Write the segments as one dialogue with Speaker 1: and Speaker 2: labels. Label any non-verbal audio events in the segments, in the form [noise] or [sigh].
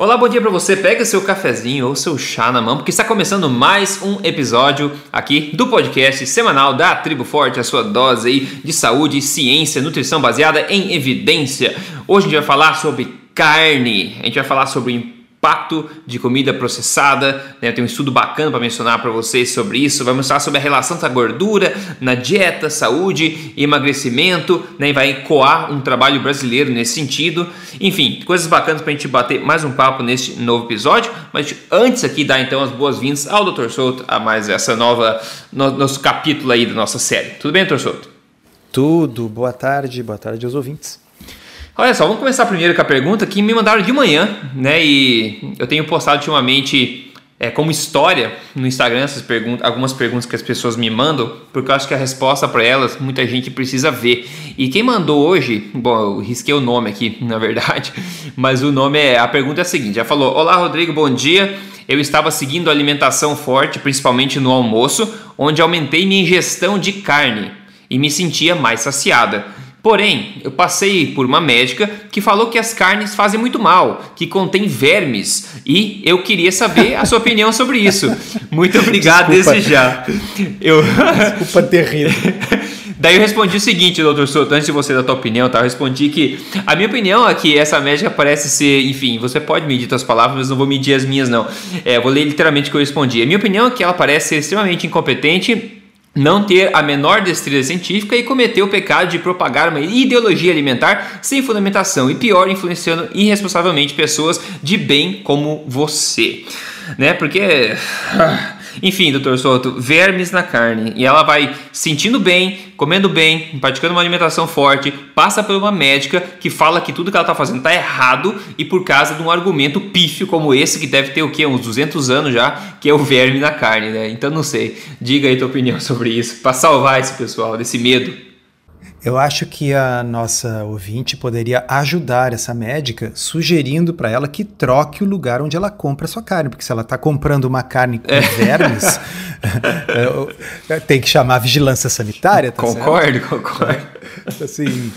Speaker 1: Olá, bom dia para você. Pega seu cafezinho ou seu chá na mão, porque está começando mais um episódio aqui do podcast semanal da Tribo Forte, a sua dose aí de saúde, ciência, nutrição baseada em evidência. Hoje a gente vai falar sobre carne. A gente vai falar sobre impacto de comida processada. Né? Tem um estudo bacana para mencionar para vocês sobre isso. Vai mostrar sobre a relação da gordura na dieta, saúde emagrecimento. Né? E vai ecoar um trabalho brasileiro nesse sentido. Enfim, coisas bacanas para a gente bater mais um papo neste novo episódio. Mas antes aqui, dar então as boas-vindas ao Dr. Souto a mais essa nova no, nosso capítulo aí da nossa série. Tudo bem, Dr. Souto?
Speaker 2: Tudo. Boa tarde. Boa tarde aos ouvintes.
Speaker 1: Olha só, vamos começar primeiro com a pergunta que me mandaram de manhã, né? E eu tenho postado ultimamente é, como história no Instagram essas perguntas, algumas perguntas que as pessoas me mandam, porque eu acho que a resposta para elas muita gente precisa ver. E quem mandou hoje, bom, eu risquei o nome aqui, [laughs] na verdade, mas o nome é a pergunta é a seguinte: já falou: Olá, Rodrigo, bom dia. Eu estava seguindo alimentação forte, principalmente no almoço, onde aumentei minha ingestão de carne e me sentia mais saciada. Porém, eu passei por uma médica que falou que as carnes fazem muito mal, que contém vermes, e eu queria saber a sua opinião sobre isso. Muito obrigado Desculpa. desde já.
Speaker 2: Eu... Desculpa terrível. [laughs]
Speaker 1: Daí eu respondi o seguinte, doutor Souto, antes de você dar a tua opinião, tá? Eu respondi que a minha opinião é que essa médica parece ser, enfim, você pode medir suas palavras, mas não vou medir as minhas, não. É, vou ler literalmente o que eu respondi. A minha opinião é que ela parece ser extremamente incompetente não ter a menor destreza científica e cometer o pecado de propagar uma ideologia alimentar sem fundamentação e pior, influenciando irresponsavelmente pessoas de bem como você, né? Porque ah, enfim, doutor Souto, vermes na carne. E ela vai sentindo bem, comendo bem, praticando uma alimentação forte, passa por uma médica que fala que tudo que ela está fazendo está errado e por causa de um argumento pífio como esse, que deve ter o quê? Uns 200 anos já, que é o verme na carne, né? Então não sei. Diga aí tua opinião sobre isso, para salvar esse pessoal desse medo.
Speaker 2: Eu acho que a nossa ouvinte poderia ajudar essa médica sugerindo para ela que troque o lugar onde ela compra a sua carne, porque se ela está comprando uma carne com é. vermes, [laughs] é, tem que chamar a vigilância sanitária.
Speaker 1: Tá concordo, certo? concordo. Assim,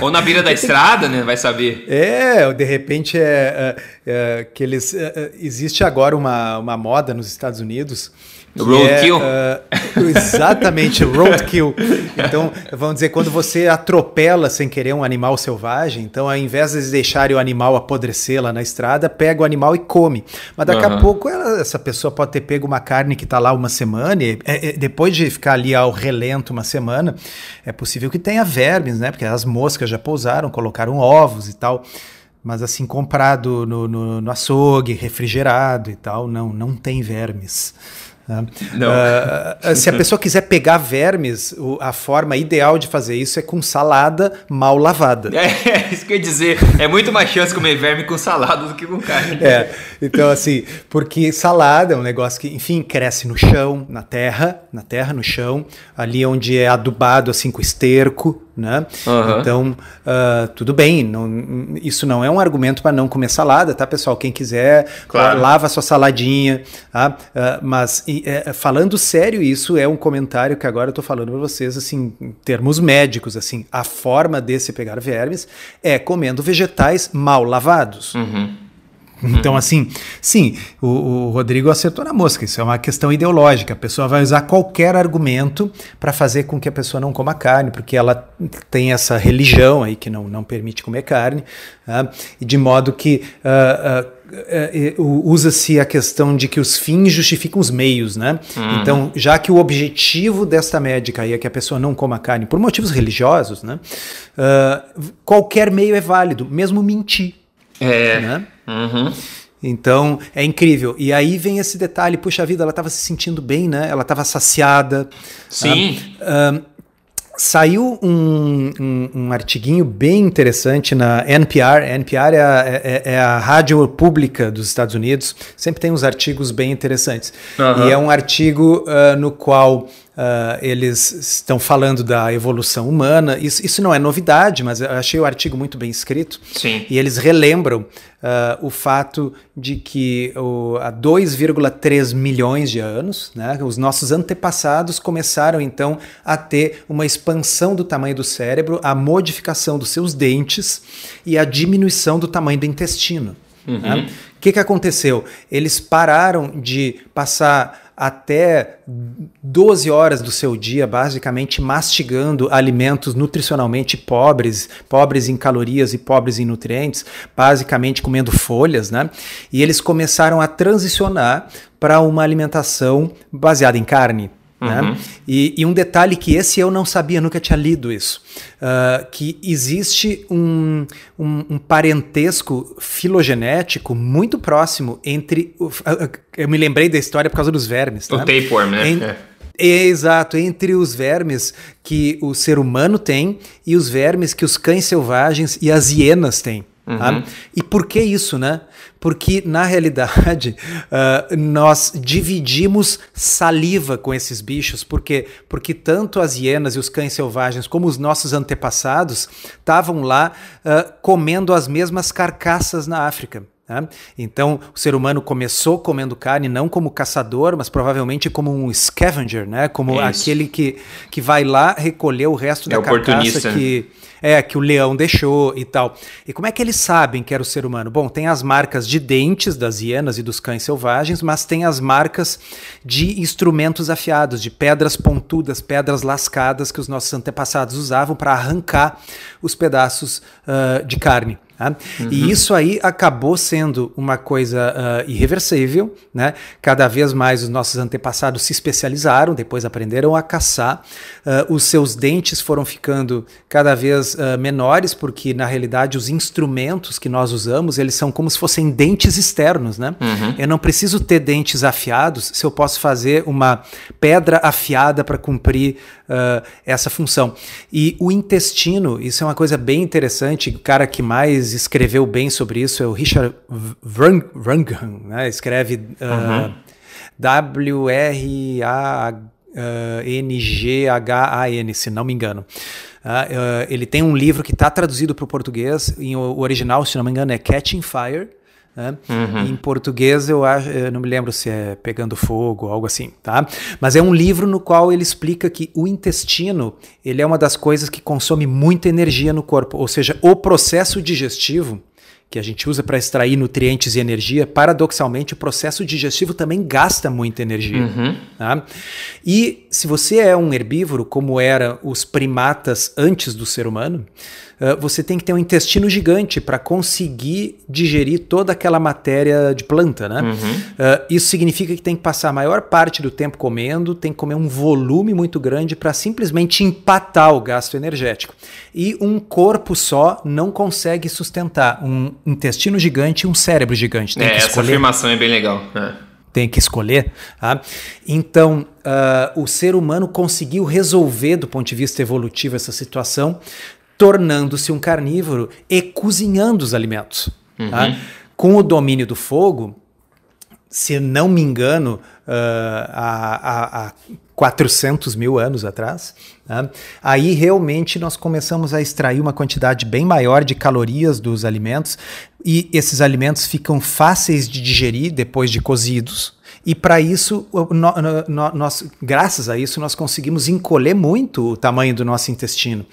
Speaker 1: Ou na beira da [laughs] estrada, né? Vai saber.
Speaker 2: É, de repente é, é, é que eles. É, é, existe agora uma, uma moda nos Estados Unidos
Speaker 1: Roadkill?
Speaker 2: É, uh, [laughs] exatamente, roadkill. Então, vamos dizer, quando você atropela sem querer um animal selvagem, então ao invés de deixarem o animal apodrecer lá na estrada, pega o animal e come. Mas daqui uhum. a pouco ela, essa pessoa pode ter pego uma carne que está lá uma semana, e, é, depois de ficar ali ao relento uma semana, é possível que tenha vermes, né? Porque as moscas já pousaram, colocaram ovos e tal. Mas assim, comprado no, no, no açougue, refrigerado e tal, não, não tem vermes. Uh, se a pessoa quiser pegar vermes, a forma ideal de fazer isso é com salada mal lavada. [laughs]
Speaker 1: É, isso que eu ia dizer. É muito mais chance comer verme com salada do que com carne.
Speaker 2: É, então assim, porque salada é um negócio que, enfim, cresce no chão, na terra, na terra, no chão, ali onde é adubado assim com esterco, né? Uhum. Então, uh, tudo bem, não, isso não é um argumento para não comer salada, tá, pessoal? Quem quiser, claro. lava a sua saladinha, tá? Uh, mas e, é, falando sério, isso é um comentário que agora eu estou falando para vocês, assim, em termos médicos, assim, a forma de se pegar vermes é comendo vegetais mal lavados. Uhum. Então, assim, sim, o, o, Rodrigo acertou na mosca. Isso é uma questão ideológica. A pessoa vai usar qualquer argumento para fazer com que a pessoa não coma carne, porque ela tem essa religião aí que não, não permite comer carne, uh, e de modo que. Uh, uh, usa-se a questão de que os fins justificam os meios, né? Uhum. Então, já que o objetivo desta médica é que a pessoa não coma carne por motivos religiosos, né? Uh, qualquer meio é válido, mesmo mentir.
Speaker 1: É. Né? Uhum.
Speaker 2: Então é incrível. E aí vem esse detalhe: puxa vida, ela estava se sentindo bem, né? Ela estava saciada.
Speaker 1: Sim.
Speaker 2: Um, um, saiu um, um, um, artiguinho bem interessante na NPR. NPR é a, é, é a, rádio pública dos Estados Unidos. Sempre tem uns artigos bem interessantes. Uhum. E é um artigo uh, no qual Uh, eles estão falando da evolução humana. Isso, isso não é novidade, mas eu achei o artigo muito bem escrito.
Speaker 1: Sim.
Speaker 2: E eles relembram uh, o fato de que o, há 2,3 milhões de anos, né, os nossos antepassados começaram então a ter uma expansão do tamanho do cérebro, a modificação dos seus dentes e a diminuição do tamanho do intestino. Uhum. Né? O que, que aconteceu? Eles pararam de passar até 12 horas do seu dia, basicamente mastigando alimentos nutricionalmente pobres, pobres em calorias e pobres em nutrientes, basicamente comendo folhas, né? E eles começaram a transicionar para uma alimentação baseada em carne. Né? Uhum. Né? E, e, um detalhe que esse eu não sabia, nunca tinha lido isso, uh, que existe um, um, um, parentesco filogenético muito próximo entre. Uh, uh, eu me lembrei da história por causa dos vermes.
Speaker 1: O
Speaker 2: né?
Speaker 1: tapeworm, né?
Speaker 2: Em, é. Exato, entre os vermes que o ser humano tem e os vermes que os cães selvagens e as hienas têm. Uhum. Tá? E por que isso, né? Porque, na realidade, uh, [laughs] nós dividimos saliva com esses bichos, porque, porque tanto as hienas e os cães selvagens, como os nossos antepassados, estavam lá uh, comendo as mesmas carcaças na África. Né? Então, o ser humano começou comendo carne não como caçador, mas provavelmente como um scavenger, né? como Isso. aquele que, que vai lá recolher o resto é da carcaça que é que o leão deixou e tal. E como é que eles sabem que era o ser humano? Bom, tem as marcas de dentes das hienas e dos cães selvagens, mas tem as marcas de instrumentos afiados, de pedras pontudas, pedras lascadas que os nossos antepassados usavam para arrancar os pedaços uh, de carne. Tá? Uhum. E isso aí acabou sendo uma coisa uh, irreversível, né? Cada vez mais os nossos antepassados se especializaram, depois aprenderam a caçar. Uh, os seus dentes foram ficando cada vez uh, menores, porque na realidade os instrumentos que nós usamos eles são como se fossem dentes externos, né? Uhum. Eu não preciso ter dentes afiados se eu posso fazer uma pedra afiada para cumprir essa função. E o intestino, isso é uma coisa bem interessante. O cara que mais escreveu bem sobre isso é o Richard Wrangham, né? escreve uh, uhum. W-R-A-N-G-H-A-N, se não me engano. Uh, ele tem um livro que está traduzido para o português, em o original, se não me engano, é Catching Fire. Né? Uhum. Em português eu, acho, eu não me lembro se é Pegando Fogo ou algo assim, tá? Mas é um livro no qual ele explica que o intestino ele é uma das coisas que consome muita energia no corpo, ou seja, o processo digestivo que a gente usa para extrair nutrientes e energia, paradoxalmente, o processo digestivo também gasta muita energia. Uhum. Tá? E se você é um herbívoro, como eram os primatas antes do ser humano, você tem que ter um intestino gigante para conseguir digerir toda aquela matéria de planta. Né? Uhum. Uh, isso significa que tem que passar a maior parte do tempo comendo, tem que comer um volume muito grande para simplesmente empatar o gasto energético. E um corpo só não consegue sustentar um intestino gigante e um cérebro gigante.
Speaker 1: Tem é, essa afirmação é bem legal. É.
Speaker 2: Tem que escolher. Tá? Então, uh, o ser humano conseguiu resolver, do ponto de vista evolutivo, essa situação, tornando-se um carnívoro e cozinhando os alimentos. Tá? Uhum. Tá? Com o domínio do fogo, se não me engano, uh, há, há 400 mil anos atrás, né? aí realmente nós começamos a extrair uma quantidade bem maior de calorias dos alimentos e esses alimentos ficam fáceis de digerir depois de cozidos. E para isso, no, no, nós, graças a isso, nós conseguimos encolher muito o tamanho do nosso intestino.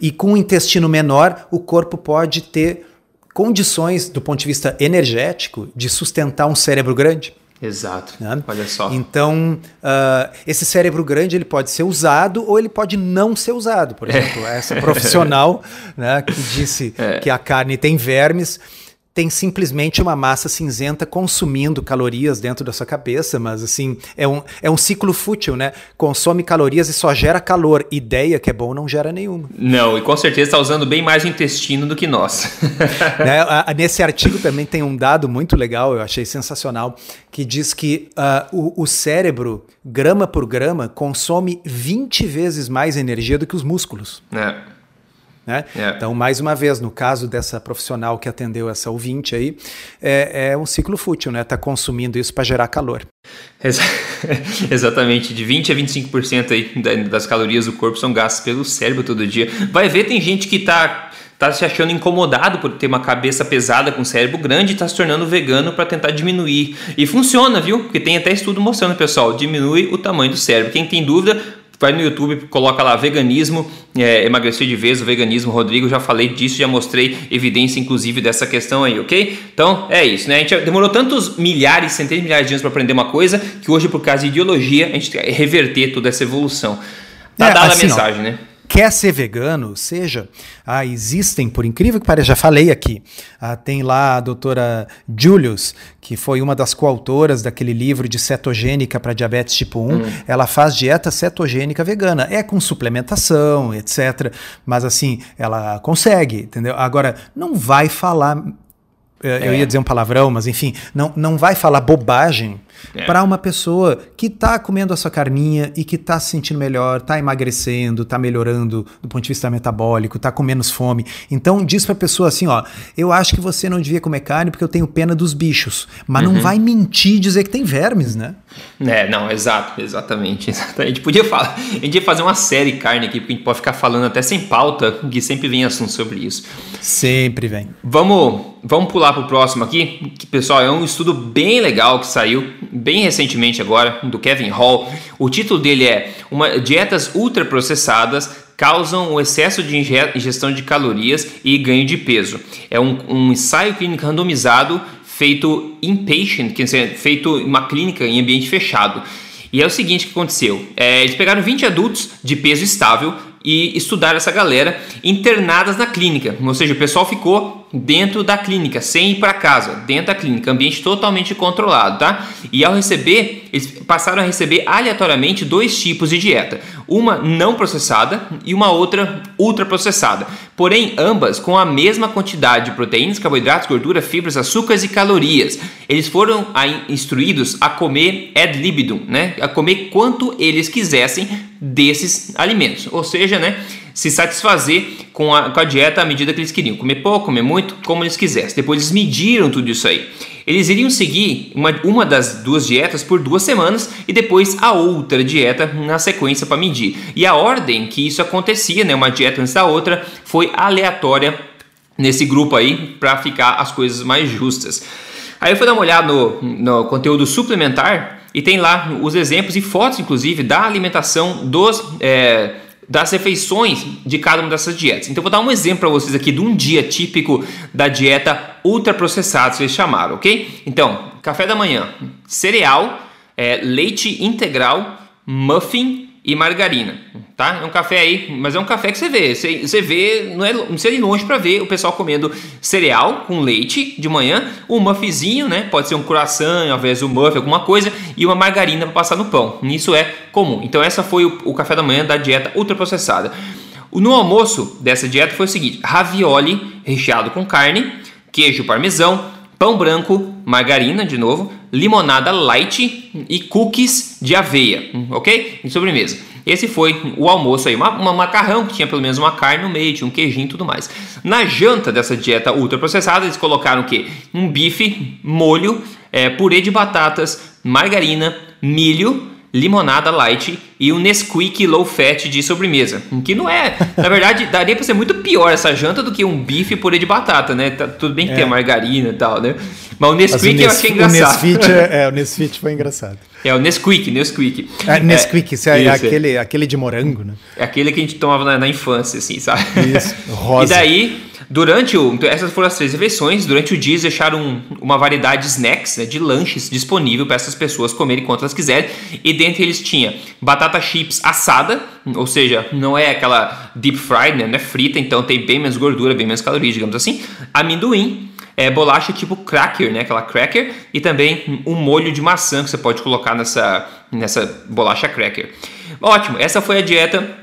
Speaker 2: E com o intestino menor, o corpo pode ter condições, do ponto de vista energético, de sustentar um cérebro grande.
Speaker 1: Exato. Né? Olha só.
Speaker 2: Então, uh, esse cérebro grande ele pode ser usado ou ele pode não ser usado. Por exemplo, é. essa profissional [laughs] né, que disse é. que a carne tem vermes tem simplesmente uma massa cinzenta consumindo calorias dentro da sua cabeça, mas assim, é um, é um ciclo fútil, né? Consome calorias e só gera calor. Ideia que é bom não gera nenhuma.
Speaker 1: Não, e com certeza está usando bem mais o intestino do que nós. [laughs]
Speaker 2: né? a, nesse [laughs] artigo também tem um dado muito legal, eu achei sensacional, que diz que uh, o, o cérebro, grama por grama, consome 20 vezes mais energia do que os músculos. É. Né? É. Então, mais uma vez, no caso dessa profissional que atendeu essa ouvinte aí, é, é um ciclo fútil, né? Está consumindo isso para gerar calor.
Speaker 1: Exa [laughs] exatamente, de 20 a 25% aí das calorias do corpo são gastas pelo cérebro todo dia. Vai ver, tem gente que está tá se achando incomodado por ter uma cabeça pesada com cérebro grande e está se tornando vegano para tentar diminuir. E funciona, viu? Porque tem até estudo mostrando, pessoal, diminui o tamanho do cérebro. Quem tem dúvida, vai no YouTube, coloca lá veganismo, é, emagrecer de vez, o veganismo, Rodrigo, já falei disso, já mostrei evidência inclusive dessa questão aí, ok? Então é isso, né? A gente demorou tantos milhares, centenas de milhares de anos para aprender uma coisa que hoje, por causa de ideologia, a gente tem que reverter toda essa evolução. Tá é, dada assim, a mensagem, ó, né?
Speaker 2: Quer ser vegano, seja, ah, existem, por incrível que pareça, já falei aqui, ah, tem lá a doutora Julius, que foi uma das coautoras daquele livro de cetogênica para diabetes tipo 1, hum. ela faz dieta cetogênica vegana, é com suplementação, etc, mas assim, ela consegue, entendeu? Agora, não vai falar é. eu ia dizer um palavrão, mas enfim, não, não vai falar bobagem é. para uma pessoa que está comendo a sua carninha e que está se sentindo melhor, está emagrecendo, está melhorando do ponto de vista metabólico, está com menos fome. Então diz para a pessoa assim, ó, eu acho que você não devia comer carne porque eu tenho pena dos bichos, mas uhum. não vai mentir e dizer que tem vermes, né?
Speaker 1: É, não, exato, exatamente, [laughs] exatamente. A gente podia falar, a gente ia fazer uma série carne aqui, porque a gente pode ficar falando até sem pauta, que sempre vem assunto sobre isso.
Speaker 2: Sempre vem.
Speaker 1: Vamos, vamos pular para o próximo aqui, que pessoal é um estudo bem legal que saiu bem recentemente agora do Kevin Hall. O título dele é uma dietas ultraprocessadas causam o excesso de ingestão de calorias e ganho de peso. É um, um ensaio clínico randomizado feito inpatient, quer dizer, feito em uma clínica em ambiente fechado. E é o seguinte que aconteceu: é, eles pegaram 20 adultos de peso estável e estudaram essa galera internadas na clínica, ou seja, o pessoal ficou dentro da clínica, sem ir para casa, dentro da clínica, ambiente totalmente controlado, tá? E ao receber, eles passaram a receber aleatoriamente dois tipos de dieta, uma não processada e uma outra ultraprocessada. Porém, ambas com a mesma quantidade de proteínas, carboidratos, gordura, fibras, açúcares e calorias. Eles foram instruídos a comer ad libitum, né? A comer quanto eles quisessem desses alimentos. Ou seja, né? Se satisfazer com a, com a dieta à medida que eles queriam. Comer pouco, comer muito, como eles quisessem. Depois eles mediram tudo isso aí. Eles iriam seguir uma, uma das duas dietas por duas semanas e depois a outra dieta na sequência para medir. E a ordem que isso acontecia, né, uma dieta antes da outra, foi aleatória nesse grupo aí para ficar as coisas mais justas. Aí eu fui dar uma olhada no, no conteúdo suplementar e tem lá os exemplos e fotos, inclusive, da alimentação dos. É, das refeições de cada uma dessas dietas. Então, vou dar um exemplo para vocês aqui de um dia típico da dieta ultraprocessada, vocês chamaram, ok? Então, café da manhã, cereal, é, leite integral, muffin e margarina, tá? É um café aí, mas é um café que você vê, você, você vê, não é não de longe para ver o pessoal comendo cereal com leite de manhã, um muffzinho, né? Pode ser um croissant ao invés do muff, alguma coisa, e uma margarina para passar no pão. Isso é comum. Então essa foi o, o café da manhã da dieta ultraprocessada. No almoço dessa dieta foi o seguinte: ravioli recheado com carne, queijo parmesão, pão branco, margarina de novo, limonada light e cookies de aveia, ok? Em sobremesa. Esse foi o almoço aí, uma, macarrão que tinha pelo menos uma carne no meio, tinha um queijinho e tudo mais. Na janta dessa dieta ultraprocessada, eles colocaram o quê? Um bife, molho, é, purê de batatas, margarina, milho, limonada light e um Nesquik low fat de sobremesa. Que não é, na verdade, daria para ser muito pior essa janta do que um bife purê de batata, né? Tá, tudo bem que é. tem margarina e tal, né? Mas o Nesquik Mas o eu achei engraçado.
Speaker 2: O Nesfit, é, [laughs] é, o Nesfit foi engraçado.
Speaker 1: É, o Nesquik, Nesquik.
Speaker 2: É, Nesquik, é, é, aquele, aquele de morango, né?
Speaker 1: É aquele que a gente tomava na, na infância, assim, sabe?
Speaker 2: Isso, rosa. [laughs]
Speaker 1: E daí, durante o... Então essas foram as três refeições. Durante o dia, eles deixaram um, uma variedade de snacks, né, de lanches disponível para essas pessoas comerem quanto elas quiserem. E dentre eles tinha batata chips assada, ou seja, não é aquela deep fried, né? Não é frita, então tem bem menos gordura, bem menos calorias, digamos assim. Amendoim, é, bolacha tipo cracker, né? Aquela cracker e também um molho de maçã que você pode colocar nessa, nessa bolacha cracker. Ótimo, essa foi a dieta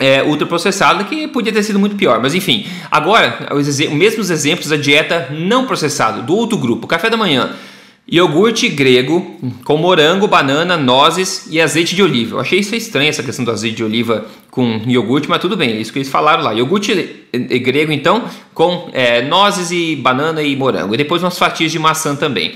Speaker 1: é, ultraprocessada que podia ter sido muito pior, mas enfim. Agora, os mesmos exemplos da dieta não processada do outro grupo, café da manhã. Iogurte grego com morango, banana, nozes e azeite de oliva. Eu achei isso estranho, essa questão do azeite de oliva com iogurte, mas tudo bem, é isso que eles falaram lá. Iogurte grego, então, com é, nozes e banana e morango. E depois umas fatias de maçã também.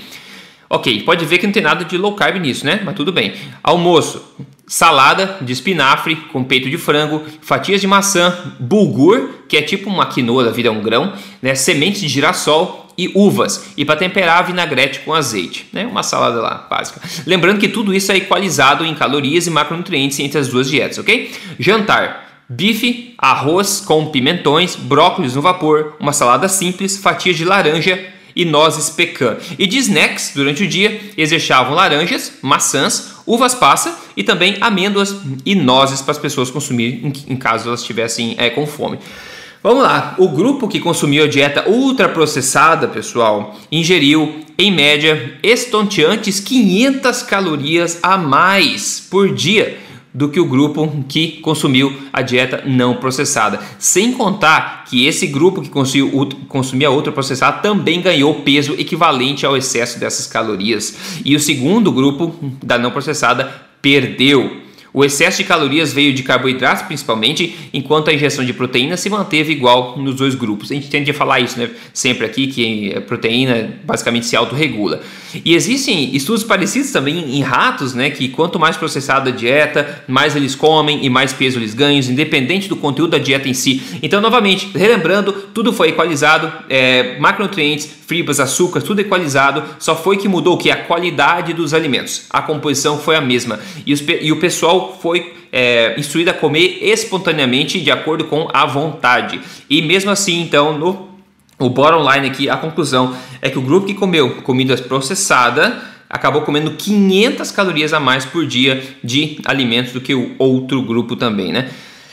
Speaker 1: Ok, pode ver que não tem nada de low carb nisso, né? Mas tudo bem. Almoço: salada de espinafre com peito de frango, fatias de maçã, bulgur, que é tipo uma quinoa da vida, um grão, né? sementes de girassol, e uvas, e para temperar vinagrete com azeite, né? Uma salada lá básica. Lembrando que tudo isso é equalizado em calorias e macronutrientes entre as duas dietas, ok? Jantar: bife, arroz com pimentões, brócolis no vapor, uma salada simples, fatias de laranja e nozes pecan. E de snacks, durante o dia, eles deixavam laranjas, maçãs, uvas passa e também amêndoas e nozes para as pessoas consumirem em, em caso elas estivessem é, com fome. Vamos lá, o grupo que consumiu a dieta ultraprocessada, pessoal, ingeriu em média estonteantes 500 calorias a mais por dia do que o grupo que consumiu a dieta não processada. Sem contar que esse grupo que consumiu, consumia ultraprocessada também ganhou peso equivalente ao excesso dessas calorias. E o segundo grupo da não processada perdeu. O excesso de calorias veio de carboidratos principalmente, enquanto a ingestão de proteína se manteve igual nos dois grupos. A gente tende a falar isso né, sempre aqui, que a proteína basicamente se autorregula. E existem estudos parecidos também em ratos, né, que quanto mais processada a dieta, mais eles comem e mais peso eles ganham, independente do conteúdo da dieta em si. Então, novamente, relembrando, tudo foi equalizado, é, macronutrientes, fibras, açúcar, tudo equalizado, só foi que mudou o que? A qualidade dos alimentos. A composição foi a mesma. E, os, e o pessoal foi é, instruído a comer espontaneamente de acordo com a vontade. E mesmo assim, então, no o bottom line aqui, a conclusão é que o grupo que comeu comidas processadas acabou comendo 500 calorias a mais por dia de alimentos do que o outro grupo também, né?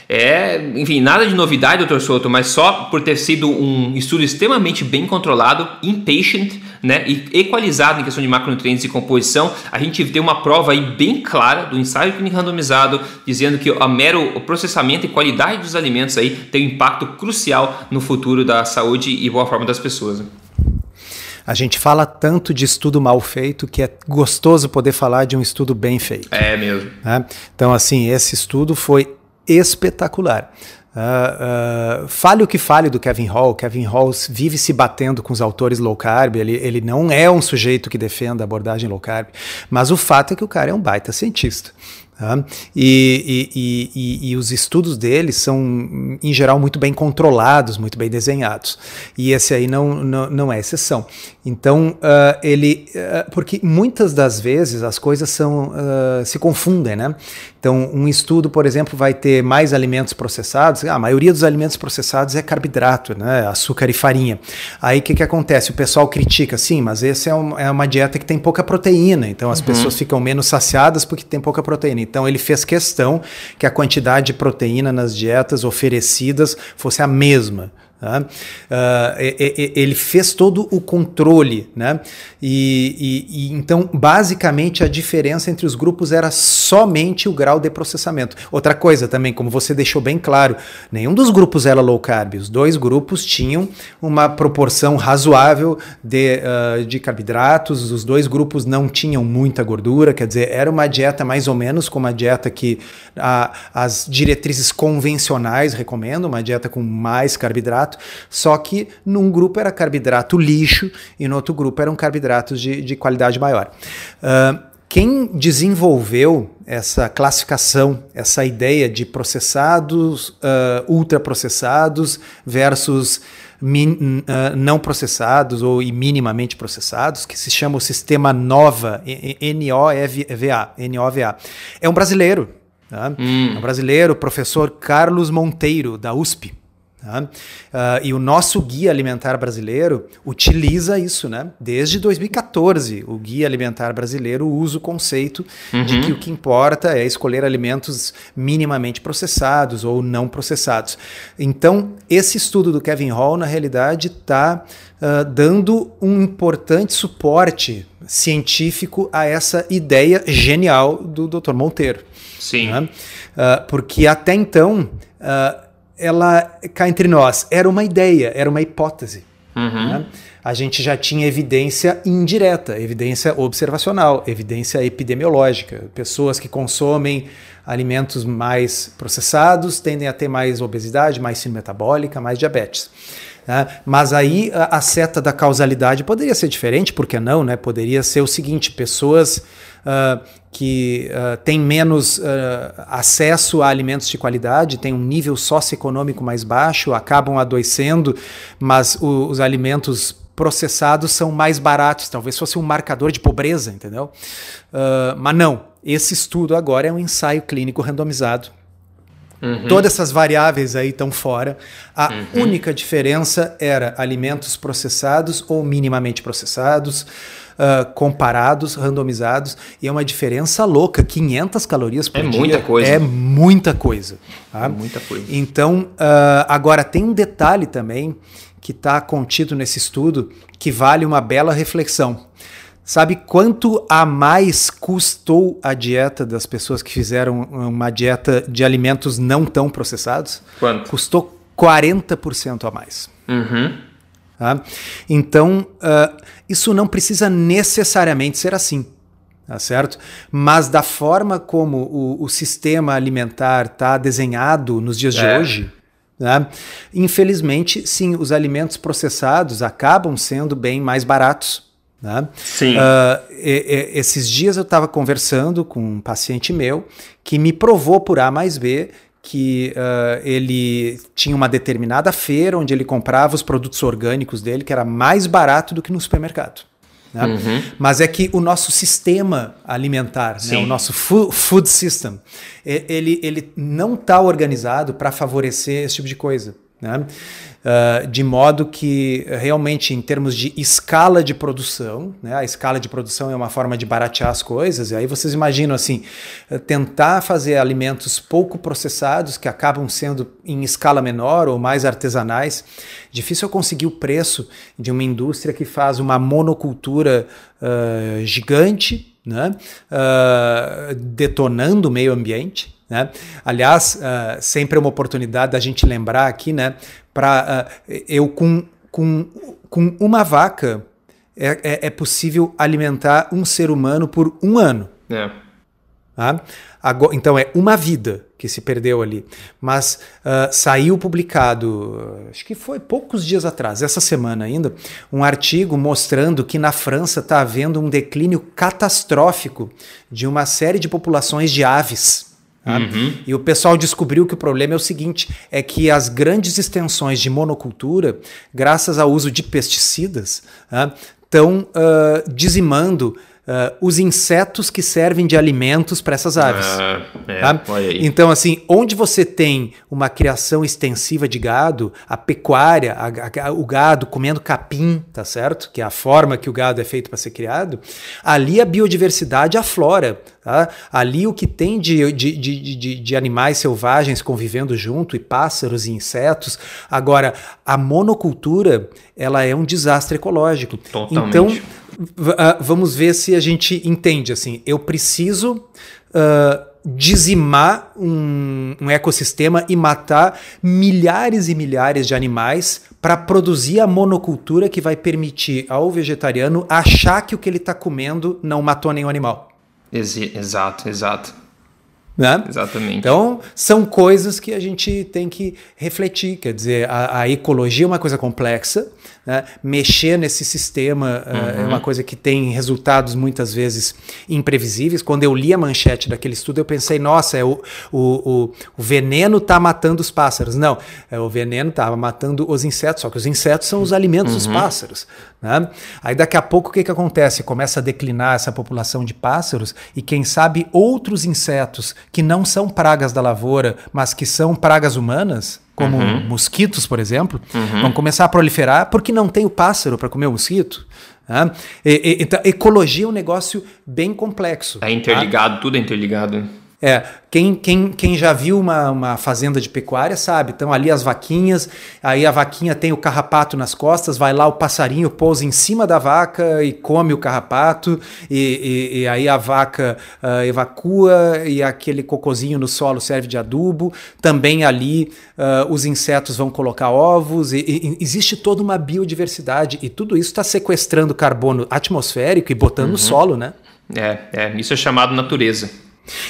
Speaker 1: É, enfim, nada de novidade, doutor Souto, mas só por ter sido um estudo extremamente bem controlado, inpatient, né, e equalizado em questão de macronutrientes e composição, a gente tem uma prova aí bem clara do ensaio clínico randomizado dizendo que a mero processamento e qualidade dos alimentos aí tem um impacto crucial no futuro da saúde e boa forma das pessoas. Né?
Speaker 2: A gente fala tanto de estudo mal feito que é gostoso poder falar de um estudo bem feito.
Speaker 1: É mesmo.
Speaker 2: Né? Então, assim, esse estudo foi espetacular. Uh, uh, fale o que fale do Kevin Hall, Kevin Hall vive se batendo com os autores low carb, ele, ele não é um sujeito que defenda a abordagem low carb, mas o fato é que o cara é um baita cientista. Tá? E, e, e, e, os estudos deles são, em geral, muito bem controlados, muito bem desenhados. E esse aí não, não, não é exceção. Então, uh, ele. Uh, porque muitas das vezes as coisas são, uh, se confundem, né? Então, um estudo, por exemplo, vai ter mais alimentos processados. A maioria dos alimentos processados é carboidrato, né? Açúcar e farinha. Aí o que, que acontece? O pessoal critica, sim, mas essa é, um, é uma dieta que tem pouca proteína. Então as uhum. pessoas ficam menos saciadas porque tem pouca proteína. Então ele fez questão que a quantidade de proteína nas dietas oferecidas fosse a mesma. Uh, ele fez todo o controle, né? E, e, e, então, basicamente, a diferença entre os grupos era somente o grau de processamento. Outra coisa também, como você deixou bem claro, nenhum dos grupos era low carb. Os dois grupos tinham uma proporção razoável de, uh, de carboidratos. Os dois grupos não tinham muita gordura, quer dizer, era uma dieta mais ou menos como a dieta que a, as diretrizes convencionais recomendam, uma dieta com mais carboidrato carboidrato, só que num grupo era carboidrato lixo e no outro grupo eram carboidratos de, de qualidade maior. Uh, quem desenvolveu essa classificação, essa ideia de processados, uh, ultraprocessados versus min, uh, não processados ou minimamente processados, que se chama o sistema NOVA, N-O-V-A, N-O-V-A. É um brasileiro, tá? Hum. É um brasileiro, professor Carlos Monteiro, da USP. Tá? Uh, e o nosso guia alimentar brasileiro utiliza isso, né? Desde 2014, o guia alimentar brasileiro usa o conceito uhum. de que o que importa é escolher alimentos minimamente processados ou não processados. Então, esse estudo do Kevin Hall, na realidade, está uh, ah, dando um importante suporte científico a essa ideia genial do Dr. Monteiro.
Speaker 1: Sim.
Speaker 2: Né? Uh, porque até então. Uh, ela cá entre nós era uma ideia, era uma hipótese. Uhum. Né? A gente já tinha evidência indireta, evidência observacional, evidência epidemiológica. Pessoas que consomem alimentos mais processados tendem a ter mais obesidade, mais síndrome metabólica, mais diabetes. Né? Mas aí a, a, seta da causalidade poderia ser diferente, por que não? Né? Poderia ser o seguinte: pessoas uh, que uh, têm menos uh, acesso a alimentos de qualidade, têm um nível socioeconômico mais baixo, acabam adoecendo, mas o, os alimentos processados são mais baratos. Talvez fosse um marcador de pobreza, entendeu? Uh, mas não. Esse estudo agora é um ensaio clínico randomizado. Uhum. Todas essas variáveis aí estão fora. A uhum. única diferença era alimentos processados ou minimamente processados uh, comparados, randomizados, e é uma diferença louca, 500 calorias por
Speaker 1: é
Speaker 2: dia.
Speaker 1: É muita coisa.
Speaker 2: É muita coisa. Tá?
Speaker 1: É muita coisa.
Speaker 2: Então, uh, agora tem um detalhe também que está contido nesse estudo que vale uma bela reflexão. Sabe quanto a mais custou a dieta das pessoas que fizeram uma dieta de alimentos não tão processados?
Speaker 1: Quanto?
Speaker 2: Custou 40% a mais.
Speaker 1: Uhum.
Speaker 2: Tá? Então, uh, isso não precisa necessariamente ser assim. Tá certo? Mas da forma como o, o sistema alimentar está desenhado nos dias é. de hoje, né? infelizmente, sim, os alimentos processados acabam sendo bem mais baratos. Né?
Speaker 1: Sim. Uh,
Speaker 2: e, e, esses dias eu estava conversando com um paciente meu que me provou por A mais B que uh, ele tinha uma determinada feira onde ele comprava os produtos orgânicos dele, que era mais barato do que no supermercado. Né? Uhum. Mas é que o nosso sistema alimentar, né, o nosso food system, ele, ele não está organizado para favorecer esse tipo de coisa. Né? Uh, de modo que realmente em termos de escala de produção, né, a escala de produção é uma forma de baratear as coisas, e aí vocês imaginam assim, eh, tentar fazer alimentos pouco processados que acabam sendo em escala menor ou mais artesanais, difícil conseguir o preço de uma indústria que faz uma monocultura uh, gigante, né, uh, detonando o meio ambiente, né? Aliás, uh, sempre é uma oportunidade da gente lembrar aqui, né? Para uh, eu com, com, com uma vaca é, é, é, possível alimentar um ser humano por um ano.
Speaker 1: É.
Speaker 2: Tá? Agora, então é uma vida que se perdeu ali. Mas uh, saiu publicado, acho que foi poucos dias atrás, essa semana ainda, um artigo mostrando que na França está havendo um declínio catastrófico de uma série de populações de aves. Tá? Uhum. E o pessoal descobriu que o problema é o seguinte: é que as grandes extensões de monocultura, graças ao uso de pesticidas, estão tá? uh, dizimando Uh, os insetos que servem de alimentos para essas aves. Ah, é, tá? Então, assim, onde você tem uma criação extensiva de gado, a pecuária, a, a, o gado comendo capim, tá certo? Que é a forma que o gado é feito para ser criado, ali a biodiversidade aflora. Tá? Ali o que tem de, de, de, de, de animais selvagens convivendo junto, e pássaros e insetos. Agora, a monocultura, ela é um desastre ecológico.
Speaker 1: Totalmente.
Speaker 2: Então, vamos ver se a gente entende assim. Eu preciso uh, dizimar um, um, ecossistema e matar milhares e milhares de animais para produzir a monocultura que vai permitir ao vegetariano achar que o que ele está comendo não matou nenhum animal.
Speaker 1: Exato, exato.
Speaker 2: Né?
Speaker 1: Exatamente.
Speaker 2: Então, são coisas que a gente tem que refletir. Quer dizer, a, a ecologia é uma coisa complexa, né? Mexer nesse sistema uhum. uh, é uma uhum. coisa que tem resultados muitas vezes imprevisíveis. Quando eu li a manchete daquele estudo, eu pensei, nossa, é o, o, o, o veneno está matando os pássaros. Não, é, o veneno estava matando os insetos, só que os insetos são os alimentos uhum. dos pássaros. Né? Aí daqui a pouco o que, que acontece? Começa a declinar essa população de pássaros e quem sabe outros insetos que não são pragas da lavoura, mas que são pragas humanas, como uhum. mosquitos, por exemplo, uhum. vão começar a proliferar porque não tem o pássaro para comer o mosquito. Né? E, e, então, ecologia é um negócio bem complexo.
Speaker 1: É interligado, tá? tudo é interligado.
Speaker 2: É, quem, quem, quem já viu uma, uma fazenda de pecuária sabe. Então, ali as vaquinhas, aí a vaquinha tem o carrapato nas costas, vai lá o passarinho pousa em cima da vaca e come o carrapato, e, e, e aí a vaca uh, evacua e aquele cocozinho no solo serve de adubo. Também ali uh, os insetos vão colocar ovos, e, e, existe toda uma biodiversidade, e tudo isso está sequestrando carbono atmosférico e botando uhum. no solo, né?
Speaker 1: É, é, isso é chamado natureza.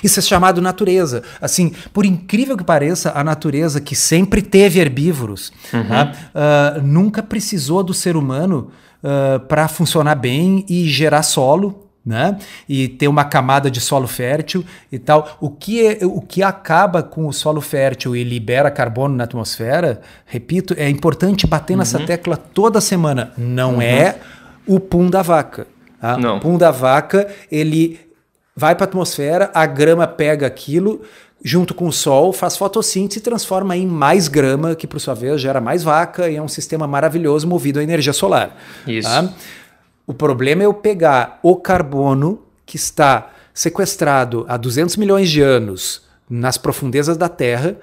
Speaker 2: Isso é chamado natureza. Assim, por incrível que pareça, a natureza que sempre teve herbívoros uhum. tá? uh, nunca precisou do ser humano uh, ah, para funcionar bem e gerar solo. né? E ter uma camada de solo fértil e tal. O que, é, o que acaba com o solo fértil e libera carbono na atmosfera, repito, é importante bater uhum. nessa tecla toda semana. Não uhum. é o pum da vaca. Tá? O pum da vaca, ele vai para a atmosfera, a grama pega aquilo, junto com o sol, faz fotossíntese e transforma em mais grama, que por sua vez gera mais vaca e é um sistema maravilhoso movido à energia solar.
Speaker 1: Isso. Tá?
Speaker 2: O problema é eu pegar o carbono que está sequestrado há 200 milhões de anos nas profundezas da Terra,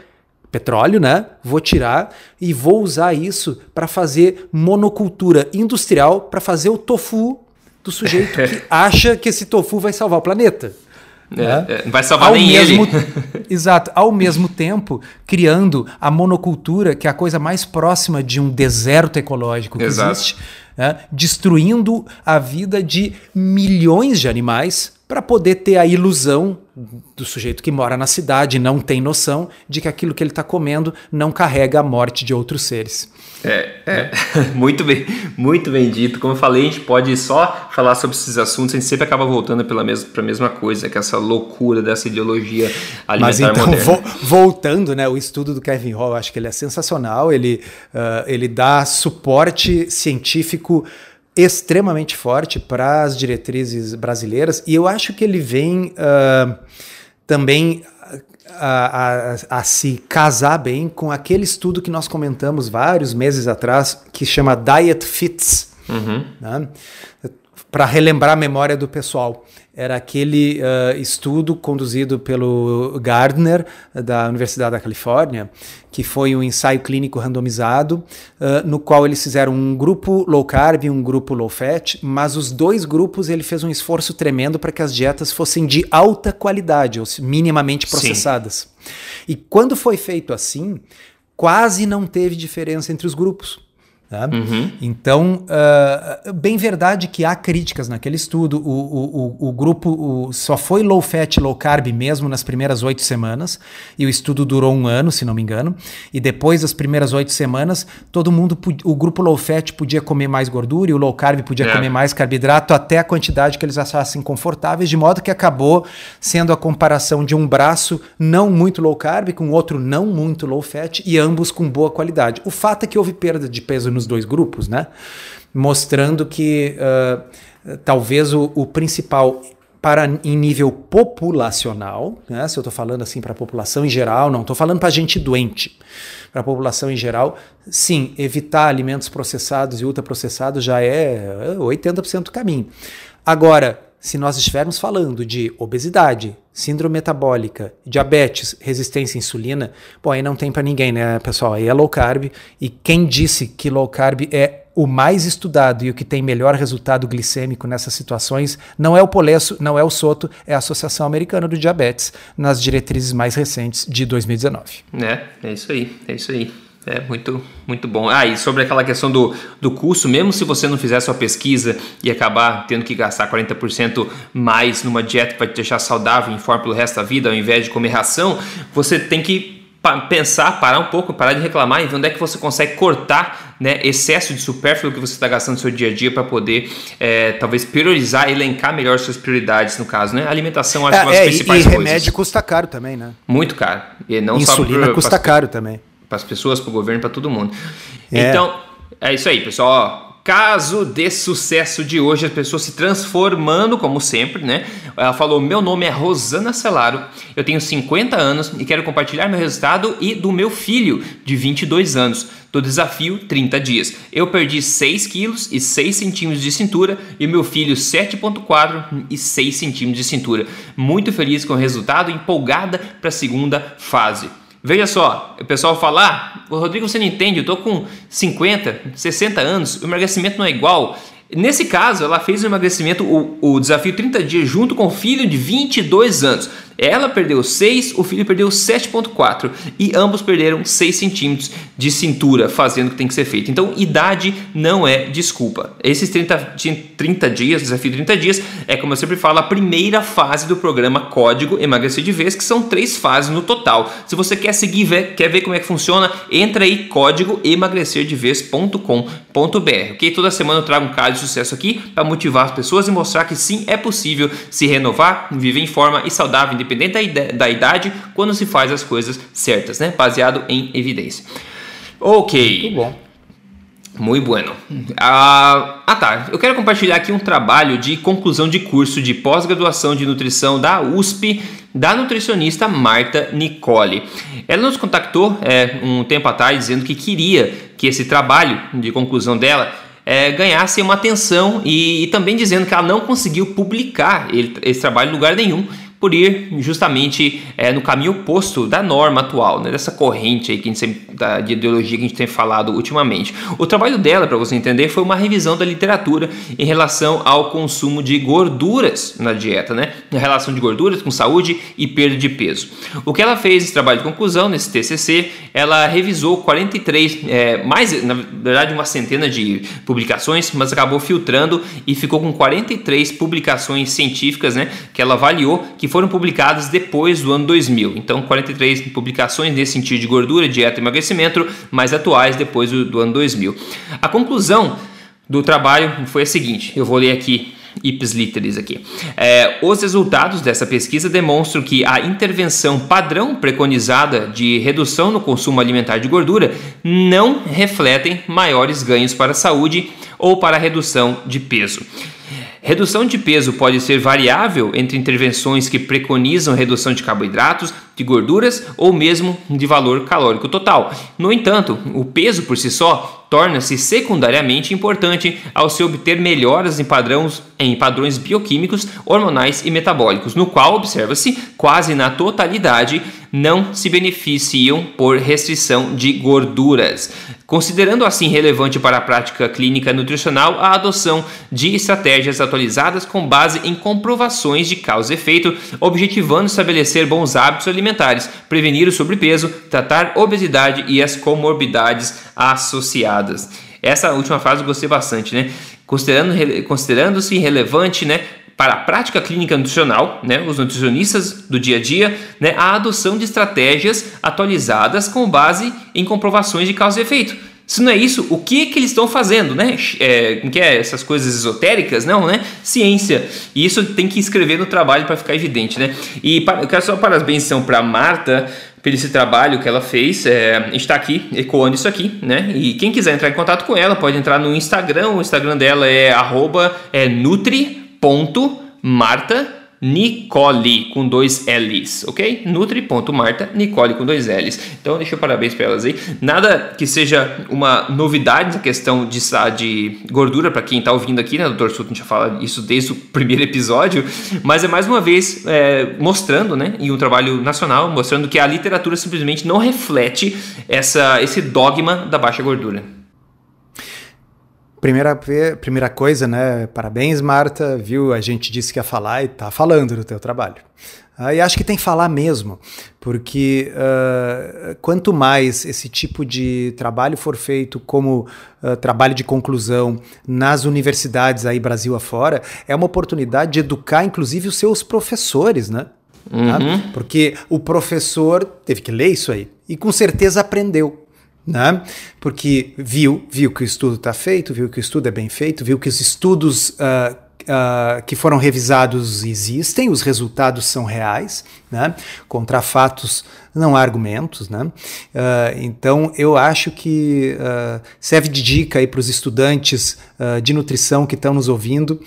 Speaker 2: petróleo, né? Vou tirar e vou usar isso para fazer monocultura industrial, para fazer o tofu do sujeito que [laughs] acha que esse tofu vai salvar o planeta.
Speaker 1: É, né? é, vai salvar ao nem
Speaker 2: mesmo, ele. [laughs] exato. Ao mesmo tempo, criando a monocultura, que é a coisa mais próxima de um deserto ecológico que exato. existe, né? destruindo a vida de milhões de animais para poder ter a ilusão do sujeito que mora na cidade e não tem noção de que aquilo que ele está comendo não carrega a morte de outros seres.
Speaker 1: É, é. muito bem, muito bem dito. Como eu falei, a gente pode só falar sobre esses assuntos, a gente sempre acaba voltando para a mesma coisa, que é essa loucura dessa ideologia alimentar Mas então, moderna. Vo
Speaker 2: voltando, né, o estudo do Kevin Hall, eu acho que ele é sensacional, ele, uh, ele dá suporte científico extremamente forte para as diretrizes brasileiras e eu acho que ele vem uh, também a, a, a, se casar bem com aquele estudo que nós comentamos vários meses atrás, que chama Diet Fits. Uhum. Né? Para relembrar a memória do pessoal era aquele uh, estudo conduzido pelo Gardner, da Universidade da Califórnia, que foi um ensaio clínico randomizado, uh, no qual eles fizeram um grupo low carb e um grupo low fat, mas os dois grupos ele fez um esforço tremendo para que as dietas fossem de alta qualidade, ou minimamente processadas. Sim. E quando foi feito assim, quase não teve diferença entre os grupos. Tá? Uhum. Então, uh, bem verdade que há críticas naquele estudo. O, o, o, o grupo só foi low fat, low carb mesmo nas primeiras oito semanas, e o estudo durou um ano, se não me engano. E depois das primeiras oito semanas, todo mundo, o grupo low fat podia comer mais gordura e o low carb podia é. comer mais carboidrato até a quantidade que eles achassem confortáveis, de modo que acabou sendo a comparação de um braço não muito low carb com outro não muito low fat e ambos com boa qualidade. O fato é que houve perda de peso no nos dois grupos, né? mostrando que uh, talvez o, o, principal para em nível populacional, né? se eu estou falando assim para a população em geral, não estou falando para gente doente, para a população em geral, sim, evitar alimentos processados e ultraprocessados já é 80% do caminho. Agora, se nós estivermos falando de obesidade, síndrome metabólica, diabetes, resistência à insulina, bom, aí não tem para ninguém, né, pessoal? Aí é low carb. E quem disse que low carb é o mais estudado e o que tem melhor resultado glicêmico nessas situações não é o Polesso, não é o Soto, é a Associação Americana do Diabetes, nas diretrizes mais recentes de 2019.
Speaker 1: É, é isso aí, é isso aí. É muito, muito bom. Ah, e sobre aquela questão do, do custo, mesmo se você não fizer sua pesquisa e acabar tendo que gastar 40% mais numa dieta para te deixar saudável em forma pelo resto da vida, ao invés de comer ração, você tem que pensar, parar um pouco, parar de reclamar e ver onde é que você consegue cortar né, excesso de supérfluo que você está gastando no seu dia a dia para poder é, talvez priorizar, elencar melhor suas prioridades no caso, né? alimentação acho é, que é uma das é, principais e, e
Speaker 2: coisas. remédio custa caro também, né?
Speaker 1: Muito caro.
Speaker 2: E não Insulina só custa caro também
Speaker 1: para as pessoas, para o governo, para todo mundo. É. Então, é isso aí, pessoal. Caso de sucesso de hoje, as pessoas se transformando, como sempre, né? Ela falou: Meu nome é Rosana Celaro, eu tenho 50 anos e quero compartilhar meu resultado e do meu filho, de 22 anos, do desafio 30 dias. Eu perdi 6 quilos e 6 centímetros de cintura e meu filho 7,4 e 6 centímetros de cintura. Muito feliz com o resultado, empolgada para a segunda fase. Veja só, o pessoal fala, ah, Rodrigo, você não entende, eu estou com 50, 60 anos, o emagrecimento não é igual. Nesse caso, ela fez o emagrecimento, o, o desafio 30 dias, junto com o filho de 22 anos. Ela perdeu 6, o filho perdeu 7,4 e ambos perderam 6 centímetros de cintura fazendo o que tem que ser feito. Então, idade não é desculpa. Esses 30, 30 dias, desafio de 30 dias, é como eu sempre falo, a primeira fase do programa Código Emagrecer de Vez, que são três fases no total. Se você quer seguir, quer ver como é que funciona, entra aí código emagrecerdevez.com.br, ok? Toda semana eu trago um caso de sucesso aqui para motivar as pessoas e mostrar que sim, é possível se renovar, viver em forma e saudável, independente da idade, quando se faz as coisas certas, né? Baseado em evidência. Ok. Muito bom. Muito bueno. Ah, ah, tá. Eu quero compartilhar aqui um trabalho de conclusão de curso de pós-graduação de nutrição da USP da nutricionista Marta Nicole. Ela nos contactou é, um tempo atrás dizendo que queria que esse trabalho de conclusão dela é, ganhasse uma atenção e, e, também dizendo que ela não conseguiu publicar ele, esse trabalho em lugar nenhum por ir justamente é, no caminho oposto da norma atual, né, dessa corrente aí que a gente sempre, da, de ideologia que a gente tem falado ultimamente. O trabalho dela, para você entender, foi uma revisão da literatura em relação ao consumo de gorduras na dieta, né, a relação de gorduras com saúde e perda de peso. O que ela fez nesse trabalho de conclusão, nesse TCC, ela revisou 43, é, mais, na verdade, uma centena de publicações, mas acabou filtrando e ficou com 43 publicações científicas, né, que ela avaliou que foram publicadas depois do ano 2000. Então, 43 publicações nesse sentido de gordura, dieta e emagrecimento, mais atuais depois do, do ano 2000. A conclusão do trabalho foi a seguinte: eu vou ler aqui ips literis aqui. É, os resultados dessa pesquisa demonstram que a intervenção padrão preconizada de redução no consumo alimentar de gordura não refletem maiores ganhos para a saúde ou para a redução de peso. Redução de peso pode ser variável entre intervenções que preconizam redução de carboidratos, de gorduras ou mesmo de valor calórico total. No entanto, o peso por si só torna-se secundariamente importante ao se obter melhoras em, padrões, em padrões bioquímicos, hormonais e metabólicos, no qual observa-se quase na totalidade não se beneficiam por restrição de gorduras, considerando assim relevante para a prática clínica nutricional a adoção de estratégias atualizadas com base em comprovações de causa e efeito, objetivando estabelecer bons hábitos alimentares, prevenir o sobrepeso, tratar obesidade e as comorbidades associadas. Essa última frase eu gostei bastante, né? Considerando, considerando-se relevante, né, para a prática clínica nutricional, né, os nutricionistas do dia a dia, né, a adoção de estratégias atualizadas com base em comprovações de causa e efeito. Se não é isso, o que que eles estão fazendo, né? É, que é essas coisas esotéricas, não, né? Ciência. E isso tem que escrever no trabalho para ficar evidente, né? E eu quero só parabéns então para Marta por esse trabalho que ela fez. É, está aqui ecoando isso aqui, né? E quem quiser entrar em contato com ela pode entrar no Instagram. O Instagram dela é é nutri ponto Marta Nicole com dois L's, ok? Nutri.marta Nicole com dois L's. Então deixa eu parabéns para elas aí. Nada que seja uma novidade na questão de, de gordura para quem está ouvindo aqui, né? O Dr. Sutton já fala isso desde o primeiro episódio, mas é mais uma vez é, mostrando, né? Em um trabalho nacional, mostrando que a literatura simplesmente não reflete essa, esse dogma da baixa gordura.
Speaker 2: Primeira, primeira coisa, né? Parabéns, Marta, viu? A gente disse que ia falar e tá falando do teu trabalho. Uh, e acho que tem que falar mesmo, porque uh, quanto mais esse tipo de trabalho for feito como uh, trabalho de conclusão nas universidades aí Brasil afora, é uma oportunidade de educar, inclusive, os seus professores, né? Tá? Uhum. Porque o professor teve que ler isso aí e com certeza aprendeu né? Porque viu, viu que o estudo está feito, viu que o estudo é bem feito, viu que os estudos uh, uh, que foram revisados existem, os resultados são reais, né? Contra fatos não há argumentos, né? Uh, então eu acho que serve de dica aí para os estudantes de nutrição que estão nos ouvindo.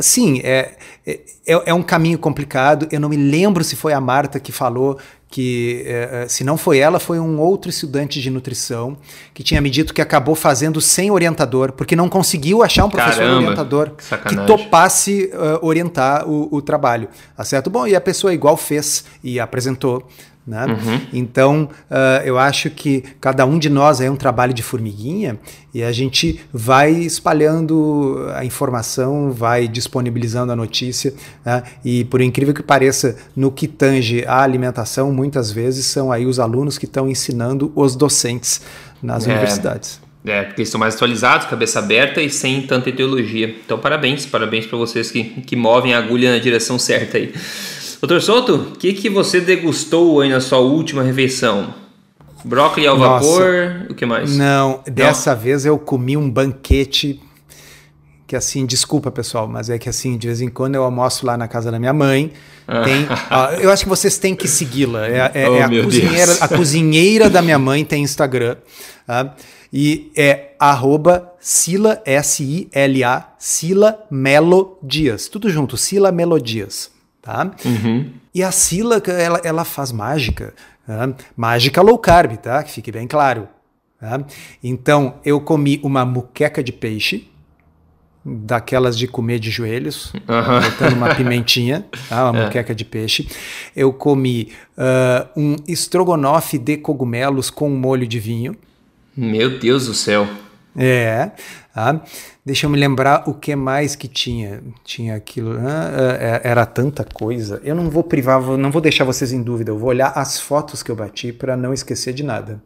Speaker 2: sim, é, é, é um caminho complicado. Eu não me lembro se foi a Marta que falou que eh, eh, se não foi ela, foi um outro estudante de nutrição que tinha me dito que acabou fazendo sem orientador, porque não conseguiu achar um professor Caramba, orientador que, que topasse uh, orientar o, o, trabalho. Tá certo? Bom, e a pessoa igual fez e apresentou Né? Uhum. Então, uh, eu acho que cada um de nós é um trabalho de formiguinha e a gente vai espalhando a informação, vai disponibilizando a notícia. Né? E, por incrível que pareça, no que tange a alimentação, muitas vezes são aí os alunos que estão ensinando os docentes nas é. universidades.
Speaker 1: É, porque estão mais atualizados, cabeça aberta e sem tanta ideologia. Então, parabéns, parabéns para vocês que, que movem a agulha na direção certa aí. Doutor Souto, o que, que você degustou aí na sua última refeição? Brócolis ao Nossa, vapor, o que mais?
Speaker 2: Não, dessa não? vez eu comi um banquete que assim, desculpa pessoal, mas é que assim, de vez em quando eu almoço lá na casa da minha mãe. Ah. Tem, eu acho que vocês têm que segui-la. É, é, oh, é a, cozinheira, a cozinheira da minha mãe tem Instagram. Tá? E é arroba Sila, S-I-L-A, Sila Melodias. Tudo junto, Sila Melodias tá? Uhum. E a Sila, ela, ela faz mágica, tá? mágica low carb, tá? Que fique bem claro. Tá? Então, eu comi uma muqueca de peixe, daquelas de comer de joelhos, uhum. botando uma pimentinha, tá? uma [laughs] é. muqueca de peixe. Eu comi uh, um estrogonofe de cogumelos com molho de vinho.
Speaker 1: Meu Deus do céu!
Speaker 2: É. Tá? Deixa eu me lembrar o que mais que tinha. Tinha aquilo. Ah, era tanta coisa. Eu não vou privar, não vou deixar vocês em dúvida. Eu vou olhar as fotos que eu bati para não esquecer de nada.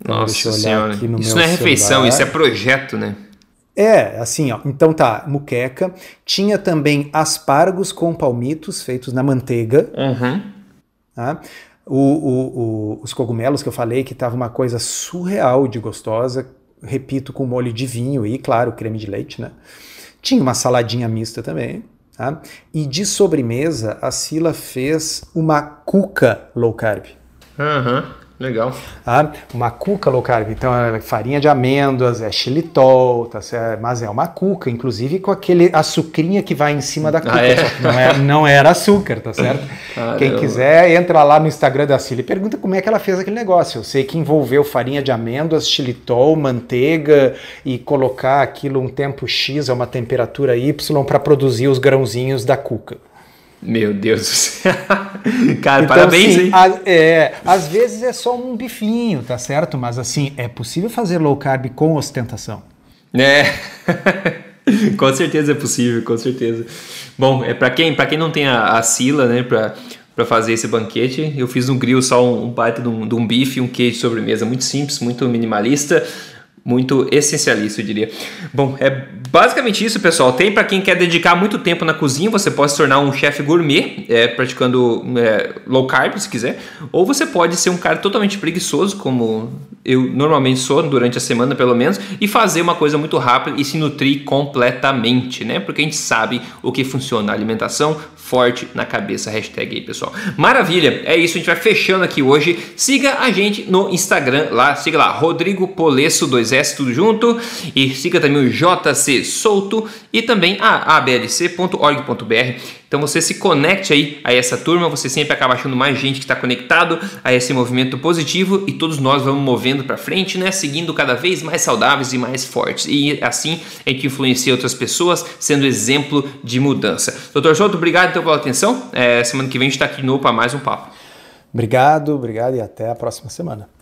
Speaker 1: Então, Nossa senhora. isso não é refeição, celular. isso é projeto, né?
Speaker 2: É, assim, ó. Então tá, muqueca. Tinha também aspargos com palmitos feitos na manteiga. Uhum. Tá? O, o, o, os cogumelos que eu falei que tava uma coisa surreal de gostosa repito, com molho de vinho e, claro, creme de leite, né? Tinha uma saladinha mista também. Tá? E de sobremesa, a Sila fez uma cuca low carb.
Speaker 1: Uhum. Legal.
Speaker 2: Ah, uma cuca low carb, então é farinha de amêndoas, é xilitol, tá certo? mas é uma cuca, inclusive com aquele açucrinha que vai em cima da cuca. Ah, é? não, é, não era açúcar, tá certo? Ah, Quem quiser, entra lá no Instagram da Cília e pergunta como é que ela fez aquele negócio. Eu sei que envolveu farinha de amêndoas, xilitol, manteiga e colocar aquilo um tempo X a uma temperatura Y para produzir os grãozinhos da cuca.
Speaker 1: Meu Deus do céu. [laughs] Cara, então, parabéns,
Speaker 2: assim, hein? A, é, às vezes é só um bifinho, tá certo? Mas assim, é possível fazer low carb com ostentação.
Speaker 1: É. [laughs] com certeza é possível, com certeza. Bom, é para quem, para quem não tem a, a Sila, né, para para fazer esse banquete, eu fiz um grill só um, um baita de um, de um bife, um queijo de sobremesa, muito simples, muito minimalista muito essencialista, eu diria. Bom, é basicamente isso, pessoal. Tem para quem quer dedicar muito tempo na cozinha, você pode se tornar um chefe gourmet, é, praticando é, low carb, se quiser, ou você pode ser um cara totalmente preguiçoso, como eu normalmente sou durante a semana, pelo menos, e fazer uma coisa muito rápida e se nutrir completamente, né? Porque a gente sabe o que funciona. Alimentação forte na cabeça, hashtag aí, pessoal. Maravilha, é isso, a gente vai fechando aqui hoje. Siga a gente no Instagram lá, siga lá, Rodrigo Polesso 2 s tudo junto. E siga também o JC Solto e também a ablc.org.br. Então você se conecte aí a essa turma, você sempre acaba achando mais gente que está conectado a esse movimento positivo e todos nós vamos movendo para frente, né? Seguindo cada vez mais saudáveis e mais fortes. E assim a gente influencia outras pessoas, sendo exemplo de mudança. Doutor Souto, obrigado então pela atenção. É, semana que vem a gente está aqui de novo para mais um papo.
Speaker 2: Obrigado, obrigado e até a próxima semana.